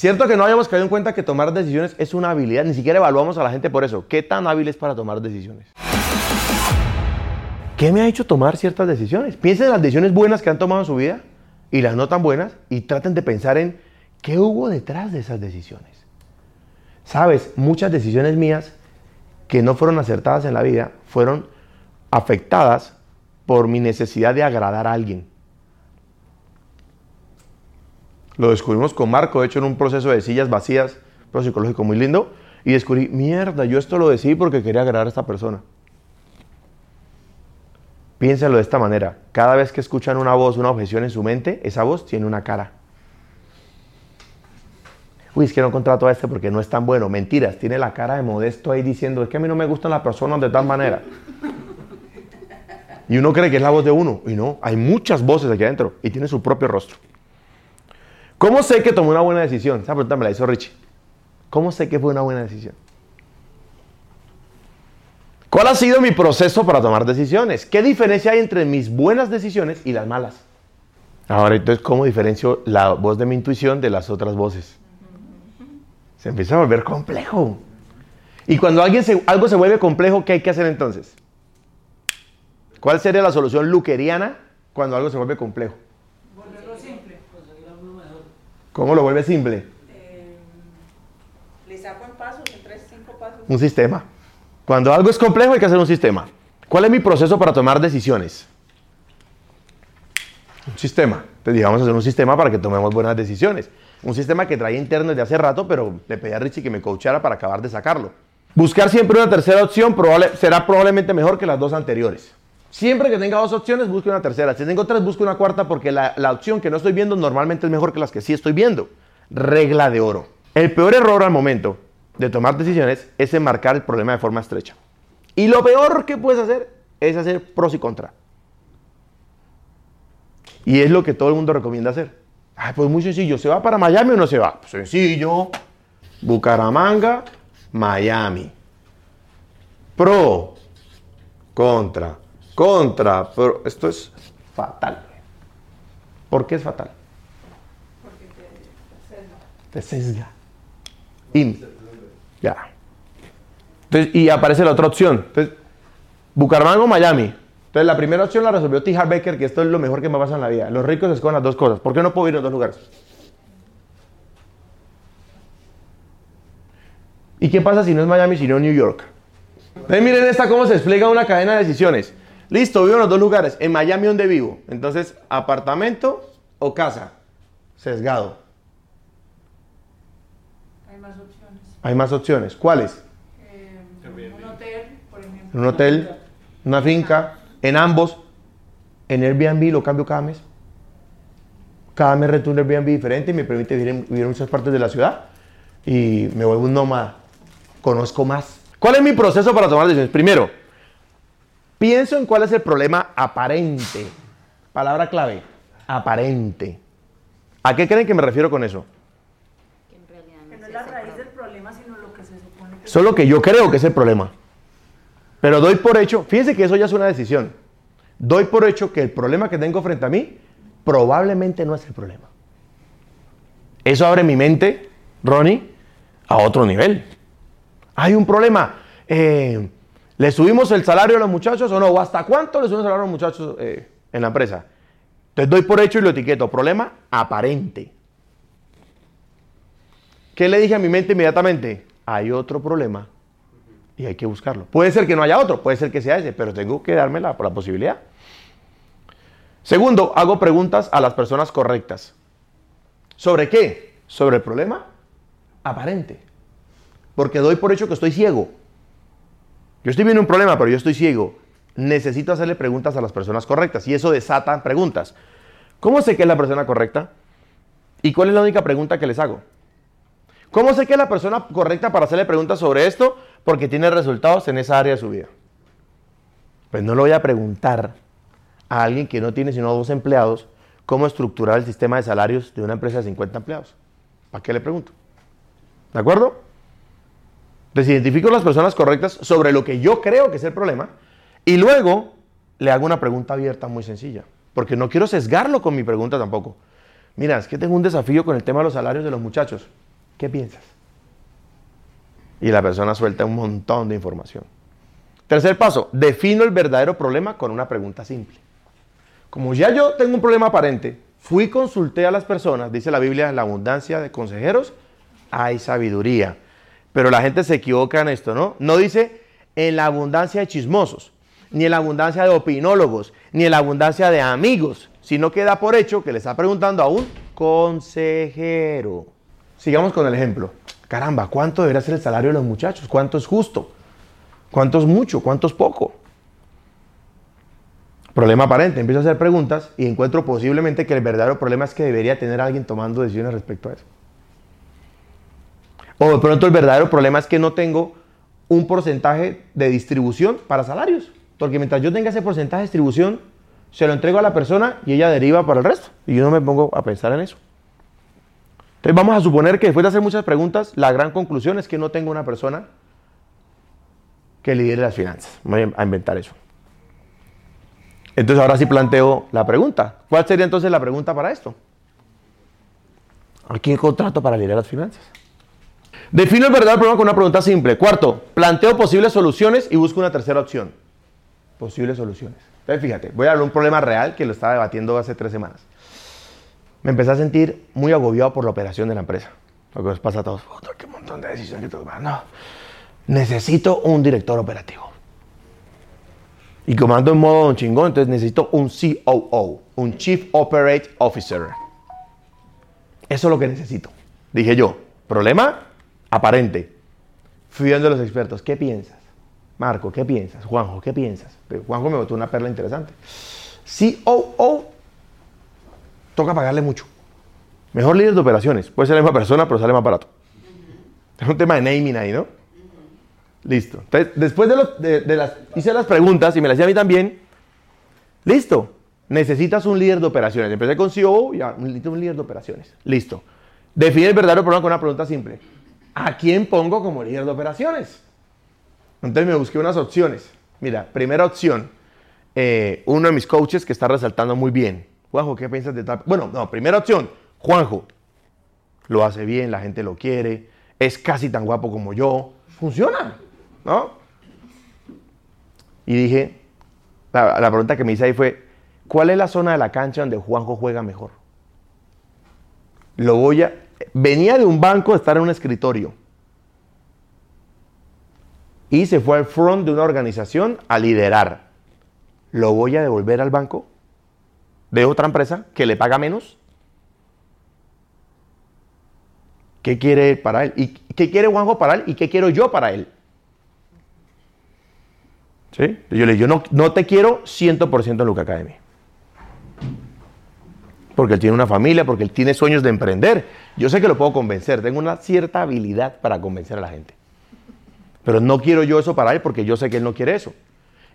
Cierto que no hayamos caído en cuenta que tomar decisiones es una habilidad, ni siquiera evaluamos a la gente por eso. ¿Qué tan hábil es para tomar decisiones? ¿Qué me ha hecho tomar ciertas decisiones? Piensen en las decisiones buenas que han tomado en su vida y las no tan buenas y traten de pensar en qué hubo detrás de esas decisiones. Sabes, muchas decisiones mías que no fueron acertadas en la vida fueron afectadas por mi necesidad de agradar a alguien. Lo descubrimos con Marco, de hecho en un proceso de sillas vacías, pro psicológico muy lindo, y descubrí, mierda, yo esto lo decidí porque quería agradar a esta persona. Piénsalo de esta manera, cada vez que escuchan una voz, una objeción en su mente, esa voz tiene una cara. Uy, es que no contrato a este porque no es tan bueno. Mentiras, tiene la cara de modesto ahí diciendo, es que a mí no me gustan las personas de tal manera. Y uno cree que es la voz de uno. Y no, hay muchas voces aquí adentro y tiene su propio rostro. ¿Cómo sé que tomé una buena decisión? Esa pregunta me la hizo Richie. ¿Cómo sé que fue una buena decisión? ¿Cuál ha sido mi proceso para tomar decisiones? ¿Qué diferencia hay entre mis buenas decisiones y las malas? Ahora, entonces, ¿cómo diferencio la voz de mi intuición de las otras voces? Se empieza a volver complejo. Y cuando alguien algo se vuelve complejo, ¿qué hay que hacer entonces? ¿Cuál sería la solución luqueriana cuando algo se vuelve complejo? ¿Cómo lo vuelve simple? Eh, le saco en pasos, en tres, cinco pasos. Un sistema. Cuando algo es complejo hay que hacer un sistema. ¿Cuál es mi proceso para tomar decisiones? Un sistema. Entonces digamos hacer un sistema para que tomemos buenas decisiones. Un sistema que traía interno desde hace rato, pero le pedí a Richie que me coachara para acabar de sacarlo. Buscar siempre una tercera opción probable, será probablemente mejor que las dos anteriores. Siempre que tenga dos opciones, busque una tercera. Si tengo tres, busque una cuarta porque la, la opción que no estoy viendo normalmente es mejor que las que sí estoy viendo. Regla de oro. El peor error al momento de tomar decisiones es enmarcar el problema de forma estrecha. Y lo peor que puedes hacer es hacer pros y contras. Y es lo que todo el mundo recomienda hacer. Ay, pues muy sencillo, ¿se va para Miami o no se va? Sencillo. Bucaramanga, Miami. Pro, contra, contra. Pro. Esto es fatal. ¿Por qué es fatal? Porque te, sesga. Te sesga. In. Ya. Entonces, y aparece la otra opción. Entonces, Bucaramanga o Miami. Entonces, la primera opción la resolvió T. Baker, que esto es lo mejor que me pasa en la vida. Los ricos escogen las dos cosas. ¿Por qué no puedo ir a los dos lugares? ¿Y qué pasa si no es Miami, sino New York? Entonces, miren esta cómo se explica una cadena de decisiones. Listo, vivo en los dos lugares. En Miami, ¿dónde vivo? Entonces, apartamento o casa. Sesgado. Hay más opciones. Hay más opciones. ¿Cuáles? Eh, un hotel, por ejemplo. Un hotel, una finca, en ambos. En Airbnb lo cambio cada mes. Cada mes rento un Airbnb diferente y me permite vivir en, vivir en muchas partes de la ciudad. Y me vuelvo un nómada. Conozco más. ¿Cuál es mi proceso para tomar decisiones? Primero, pienso en cuál es el problema aparente. Palabra clave, aparente. ¿A qué creen que me refiero con eso? que en realidad Que no es la raíz del problema. problema, sino lo que se supone que Solo que yo creo que es el problema. Pero doy por hecho, fíjense que eso ya es una decisión. Doy por hecho que el problema que tengo frente a mí probablemente no es el problema. Eso abre mi mente, Ronnie, a otro nivel. Hay un problema. eh, ¿Le subimos el salario a los muchachos o no? ¿O hasta cuánto le subimos el salario a los muchachos eh, en la empresa? Entonces doy por hecho y lo etiqueto. Problema aparente. ¿Qué le dije a mi mente inmediatamente? Hay otro problema y hay que buscarlo. Puede ser que no haya otro, puede ser que sea ese, pero tengo que darme la, la posibilidad. Segundo, hago preguntas a las personas correctas. ¿Sobre qué? Sobre el problema aparente. Porque doy por hecho que estoy ciego. Yo estoy viendo un problema, pero yo estoy ciego. Necesito hacerle preguntas a las personas correctas y eso desata preguntas. ¿Cómo sé que es la persona correcta? ¿Y cuál es la única pregunta que les hago? ¿Cómo sé que es la persona correcta para hacerle preguntas sobre esto? Porque tiene resultados en esa área de su vida. Pues no le voy a preguntar a alguien que no tiene sino dos empleados cómo estructurar el sistema de salarios de una empresa de 50 empleados. ¿Para qué le pregunto? ¿De acuerdo? Entonces identifico las personas correctas sobre lo que yo creo que es el problema y luego le hago una pregunta abierta muy sencilla. Porque no quiero sesgarlo con mi pregunta tampoco. Mira, es que tengo un desafío con el tema de los salarios de los muchachos. ¿Qué piensas? Y la persona suelta un montón de información. Tercer paso, defino el verdadero problema con una pregunta simple. Como ya yo tengo un problema aparente, fui consulté a las personas, dice la Biblia, en la abundancia de consejeros hay sabiduría. Pero la gente se equivoca en esto, ¿no? No dice en la abundancia de chismosos, ni en la abundancia de opinólogos, ni en la abundancia de amigos, sino que da por hecho que le está preguntando a un consejero. Sigamos con el ejemplo. Caramba, ¿cuánto debería ser el salario de los muchachos? ¿Cuánto es justo? ¿Cuánto es mucho? ¿Cuánto es poco? Problema aparente. Empiezo a hacer preguntas y encuentro posiblemente que el verdadero problema es que debería tener alguien tomando decisiones respecto a eso. O de pronto el verdadero problema es que no tengo un porcentaje de distribución para salarios. Porque mientras yo tenga ese porcentaje de distribución, se lo entrego a la persona y ella deriva para el resto. Y yo no me pongo a pensar en eso. Entonces vamos a suponer que después de hacer muchas preguntas, la gran conclusión es que no tengo una persona que lidere las finanzas. Voy a inventar eso. Entonces ahora sí planteo la pregunta. ¿Cuál sería entonces la pregunta para esto? ¿A quién contrato para liderar las finanzas? Defino el verdadero problema con una pregunta simple. Cuarto, planteo posibles soluciones y busco una tercera opción. Posibles soluciones. Entonces fíjate, voy a hablar de un problema real que lo estaba debatiendo hace tres semanas. Me empecé a sentir muy agobiado por la operación de la empresa. Lo que nos pasa a todos. qué montón de decisiones que tomar. No. Necesito un director operativo. Y como ando en modo chingón, entonces necesito un COO, un Chief Operate Officer. Eso es lo que necesito. Dije yo, problema aparente. Fui a los expertos, ¿qué piensas? Marco, ¿qué piensas? Juanjo, ¿qué piensas? Pero Juanjo me botó una perla interesante. COO, toca pagarle mucho. Mejor líder de operaciones. Puede ser la misma persona, pero sale más barato. Es un tema de naming ahí, ¿no? Listo. Entonces, después de, las, hice las preguntas y me las hacía a mí también. Listo. Necesitas un líder de operaciones. Empecé con CEO, ya, necesito un líder de operaciones. Listo. Define el verdadero problema con una pregunta simple. ¿A quién pongo como líder de operaciones? Entonces me busqué unas opciones. Mira, primera opción, eh, uno de mis coaches que está resaltando muy bien. Juanjo, ¿qué piensas de tal? Bueno, no, primera opción, Juanjo. Lo hace bien, la gente lo quiere, es casi tan guapo como yo. Funciona, ¿no? Y dije, la, la pregunta que me hice ahí fue, ¿cuál es la zona de la cancha donde Juanjo juega mejor? Lo voy a, venía de un banco a estar en un escritorio. Y se fue al front de una organización a liderar. ¿Lo voy a devolver al banco de otra empresa que le paga menos? ¿Qué quiere para él? ¿Y qué quiere Juanjo para él? ¿Y qué quiero yo para él? ¿Sí? Yo le digo, yo no, no te quiero 100% en Luca Academy porque él tiene una familia, porque él tiene sueños de emprender. Yo sé que lo puedo convencer, tengo una cierta habilidad para convencer a la gente. Pero no quiero yo eso para él porque yo sé que él no quiere eso.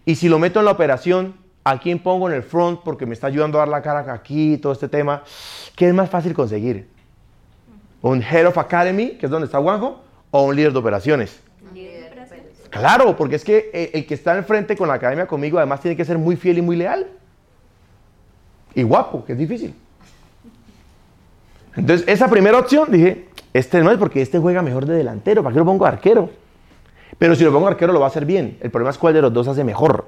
Y si lo meto en la operación, ¿a quién pongo en el front porque me está ayudando a dar la cara aquí, todo este tema? ¿Qué es más fácil conseguir? ¿Un Head of Academy, que es donde está Juanjo, o un líder de operaciones? Claro, porque es que eh, el que está al frente con la academia conmigo además tiene que ser muy fiel y muy leal. Y guapo, que es difícil. Entonces, esa primera opción dije, este no es porque este juega mejor de delantero, ¿para qué lo pongo arquero? Pero si lo pongo arquero lo va a hacer bien. El problema es cuál de los dos hace mejor.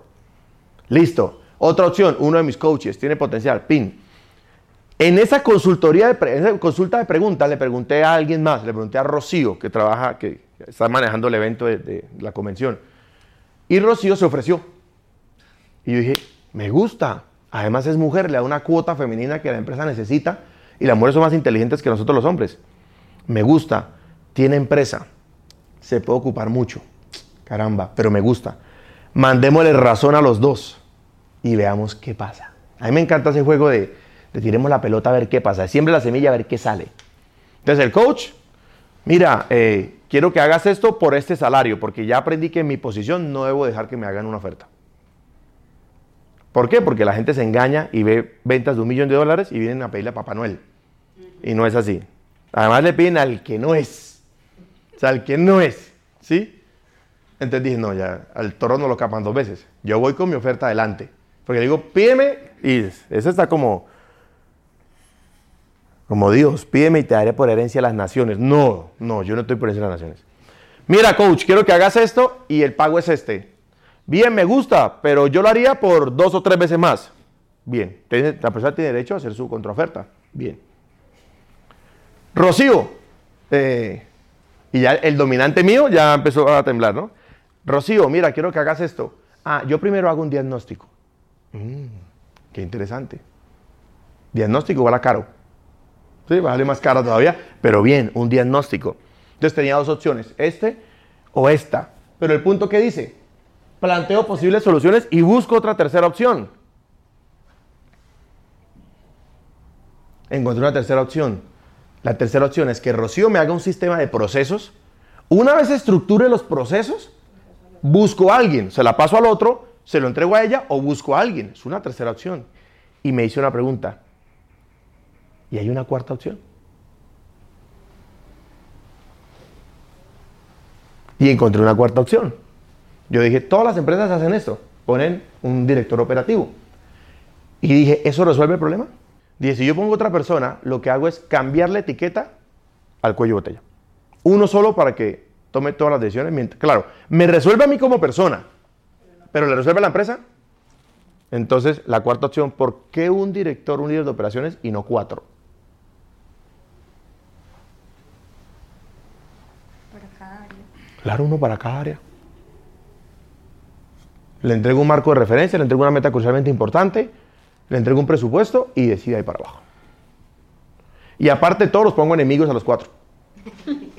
Listo. Otra opción, uno de mis coaches tiene potencial, pin. En esa consultoría, de consulta de preguntas, le pregunté a alguien más, le pregunté a Rocío, que trabaja, que está manejando el evento de, de la convención. Y Rocío se ofreció. Y yo dije, me gusta. Además es mujer, le da una cuota femenina que la empresa necesita y las mujeres son más inteligentes que nosotros los hombres. Me gusta, tiene empresa, se puede ocupar mucho. Caramba, pero me gusta. Mandémosle razón a los dos y veamos qué pasa. A mí me encanta ese juego de, de tiremos la pelota a ver qué pasa. Siempre la semilla a ver qué sale. Entonces el coach, mira, eh, quiero que hagas esto por este salario, porque ya aprendí que en mi posición no debo dejar que me hagan una oferta. ¿Por qué? Porque la gente se engaña y ve ventas de un millón de dólares y vienen a pedirle a Papá Noel. Y no es así. Además le piden al que no es. O sea, al que no es. ¿Sí? Entonces dije, no, ya, al toro no lo capan dos veces. Yo voy con mi oferta adelante. Porque digo, pídeme y ese está como... Como Dios, pídeme y te daré por herencia las naciones. No, no, yo no estoy por herencia las naciones. Mira, coach, quiero que hagas esto y el pago es este. Bien, me gusta, pero yo lo haría por dos o tres veces más. Bien, la persona tiene derecho a hacer su contraoferta. Bien. Rocío, eh, y ya el dominante mío ya empezó a temblar, ¿no? Rocío, mira, quiero que hagas esto. Ah, yo primero hago un diagnóstico. Mm, qué interesante. Diagnóstico vale caro. Sí, vale más caro todavía, pero bien, un diagnóstico. Entonces tenía dos opciones, este o esta. Pero el punto que dice, planteo posibles soluciones y busco otra tercera opción. Encontré una tercera opción. La tercera opción es que Rocío me haga un sistema de procesos. Una vez estructure los procesos, busco a alguien, se la paso al otro, se lo entrego a ella o busco a alguien. Es una tercera opción. Y me hice una pregunta. ¿Y hay una cuarta opción? Y encontré una cuarta opción. Yo dije, todas las empresas hacen esto, ponen un director operativo. Y dije, ¿eso resuelve el problema? Dije, si yo pongo otra persona, lo que hago es cambiar la etiqueta al cuello de botella. Uno solo para que tome todas las decisiones. Claro, me resuelve a mí como persona, pero le resuelve a la empresa. Entonces, la cuarta opción, ¿por qué un director, un líder de operaciones y no cuatro? Para cada área. Claro, uno para cada área. Le entrego un marco de referencia, le entrego una meta crucialmente importante, le entrego un presupuesto y decide ahí para abajo. Y aparte todos los pongo enemigos a los cuatro.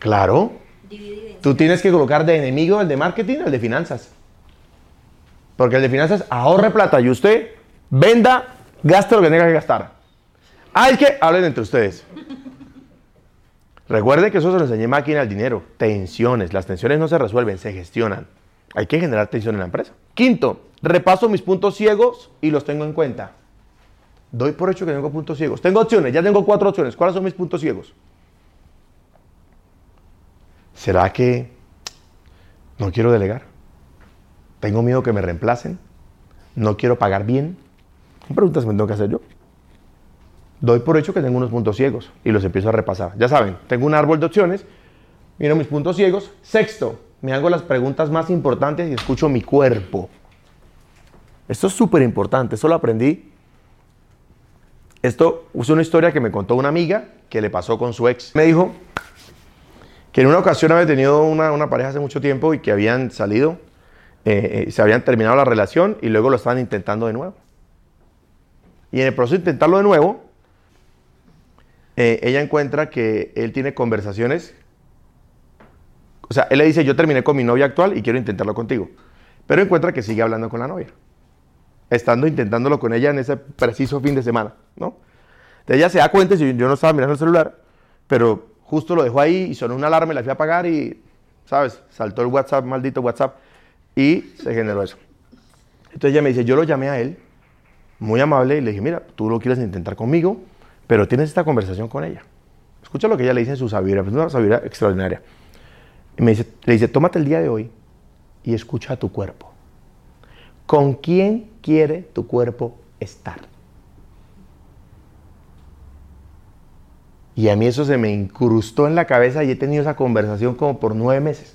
Claro. Tú tienes que colocar de enemigo el de marketing, el de finanzas. Porque el de finanzas ahorre plata y usted venda, gaste lo que tenga que gastar. Hay que hablen entre ustedes. Recuerde que eso se lo enseñé máquina al dinero. Tensiones. Las tensiones no se resuelven, se gestionan. Hay que generar tensión en la empresa. Quinto, repaso mis puntos ciegos y los tengo en cuenta. Doy por hecho que tengo puntos ciegos. Tengo opciones, ya tengo cuatro opciones. ¿Cuáles son mis puntos ciegos? ¿Será que no quiero delegar? ¿Tengo miedo que me reemplacen? ¿No quiero pagar bien? Son preguntas que me tengo que hacer yo. Doy por hecho que tengo unos puntos ciegos y los empiezo a repasar. Ya saben, tengo un árbol de opciones, miro mis puntos ciegos. Sexto, me hago las preguntas más importantes y escucho mi cuerpo. Esto es súper importante, eso lo aprendí. Esto es una historia que me contó una amiga que le pasó con su ex. Me dijo que en una ocasión había tenido una, pareja hace mucho tiempo y que habían salido, eh, eh, se habían terminado la relación y luego lo estaban intentando de nuevo. Y en el proceso de intentarlo de nuevo, eh, ella encuentra que él tiene conversaciones. O sea, él le dice, yo terminé con mi novia actual y quiero intentarlo contigo. Pero encuentra que sigue hablando con la novia estando intentándolo con ella en ese preciso fin de semana, ¿no? Entonces ella se da cuenta, yo, yo no estaba mirando el celular, pero justo lo dejó ahí y sonó una alarma y la fui a apagar y, ¿sabes? Saltó el WhatsApp, maldito WhatsApp, y se generó eso. Entonces ella me dice, yo lo llamé a él, muy amable, y le dije, mira, tú lo quieres intentar conmigo, pero tienes esta conversación con ella. Escucha lo que ella le dice en su sabiduría, es una sabiduría extraordinaria. Y le dice, tómate el día de hoy y escucha a tu cuerpo. ¿Con quién quiere tu cuerpo estar? Y a mí eso se me incrustó en la cabeza y he tenido esa conversación como por nueve meses.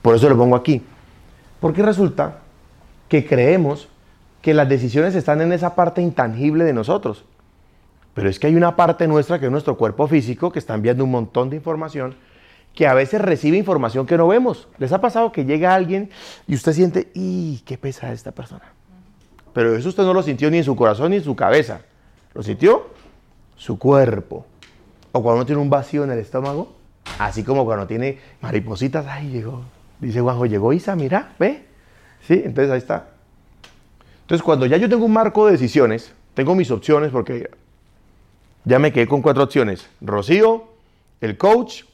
Por eso lo pongo aquí. Porque resulta que creemos que las decisiones están en esa parte intangible de nosotros. Pero es que hay una parte nuestra que es nuestro cuerpo físico que está enviando un montón de información que a veces recibe información que no vemos. ¿Les ha pasado que llega alguien y usted siente, ¡y qué pesa esta persona! Pero eso usted no lo sintió ni en su corazón ni en su cabeza. Lo sintió su cuerpo. O cuando uno tiene un vacío en el estómago, así como cuando tiene maripositas, ¡ay, llegó! Dice Juanjo, llegó Isa, mira, ve. Sí, entonces ahí está. Entonces cuando ya yo tengo un marco de decisiones, tengo mis opciones porque ya me quedé con cuatro opciones. Rocío, el coach,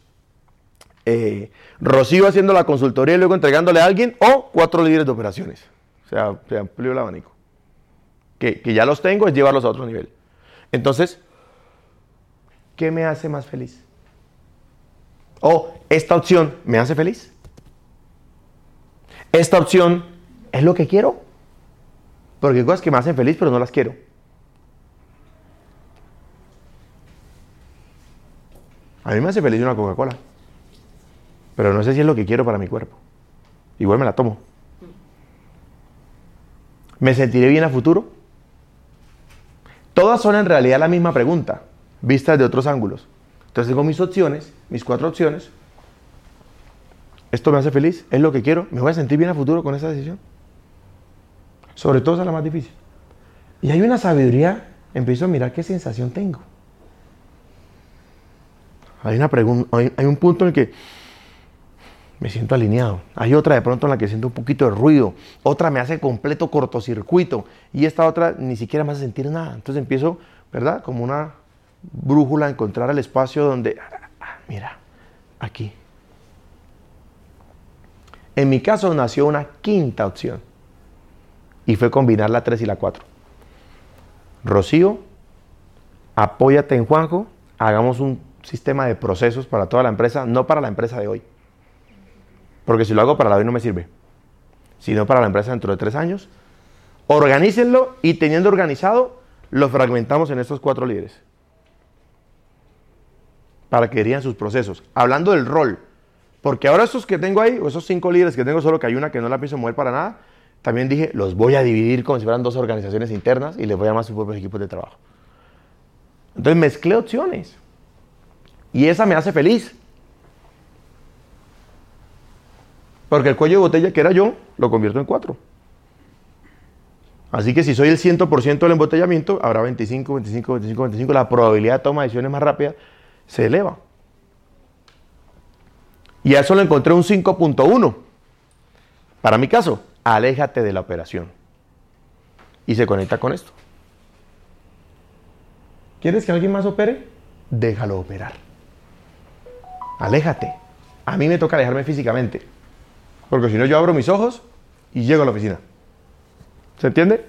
eh, Rocío haciendo la consultoría y luego entregándole a alguien, o cuatro líderes de operaciones. O sea, se el abanico. Que, que ya los tengo, es llevarlos a otro nivel. Entonces, ¿qué me hace más feliz? O esta opción me hace feliz. Esta opción es lo que quiero. Porque hay cosas que me hacen feliz, pero no las quiero. A mí me hace feliz una Coca-Cola. Pero no sé si es lo que quiero para mi cuerpo. Igual me la tomo. ¿Me sentiré bien a futuro? Todas son en realidad la misma pregunta, vistas de otros ángulos. Entonces tengo mis opciones, mis cuatro opciones. ¿Esto me hace feliz? ¿Es lo que quiero? ¿Me voy a sentir bien a futuro con esa decisión? Sobre todo esa es la más difícil. Y hay una sabiduría, empiezo a mirar qué sensación tengo. Hay, una hay, hay un punto en el que me siento alineado. Hay otra de pronto en la que siento un poquito de ruido. Otra me hace completo cortocircuito. Y esta otra ni siquiera me hace sentir nada. Entonces empiezo, ¿verdad? Como una brújula a encontrar el espacio donde, mira, aquí. En mi caso nació una quinta opción. Y fue combinar la 3 y la 4. Rocío, apóyate en Juanjo, hagamos un sistema de procesos para toda la empresa, no para la empresa de hoy. Porque si lo hago para la hoy no me sirve, sino para la empresa dentro de tres años. Organícenlo y teniendo organizado, lo fragmentamos en estos cuatro líderes. Para que dirían sus procesos. Hablando del rol. Porque ahora estos que tengo ahí, o esos cinco líderes que tengo, solo que hay una que no la pienso mover para nada, también dije, los voy a dividir como si fueran dos organizaciones internas y les voy a llamar sus propios equipos de trabajo. Entonces mezclé opciones. Y esa me hace feliz. Porque el cuello de botella que era yo, lo convierto en cuatro. Así que si soy el 100% del embotellamiento, habrá 25, 25, 25, 25. La probabilidad de toma de decisiones más rápida se eleva. Y a eso lo encontré un 5.1. Para mi caso, aléjate de la operación. Y se conecta con esto. ¿Quieres que alguien más opere? Déjalo operar. Aléjate. A mí me toca alejarme físicamente. Porque si no, yo abro mis ojos y llego a la oficina. ¿Se entiende?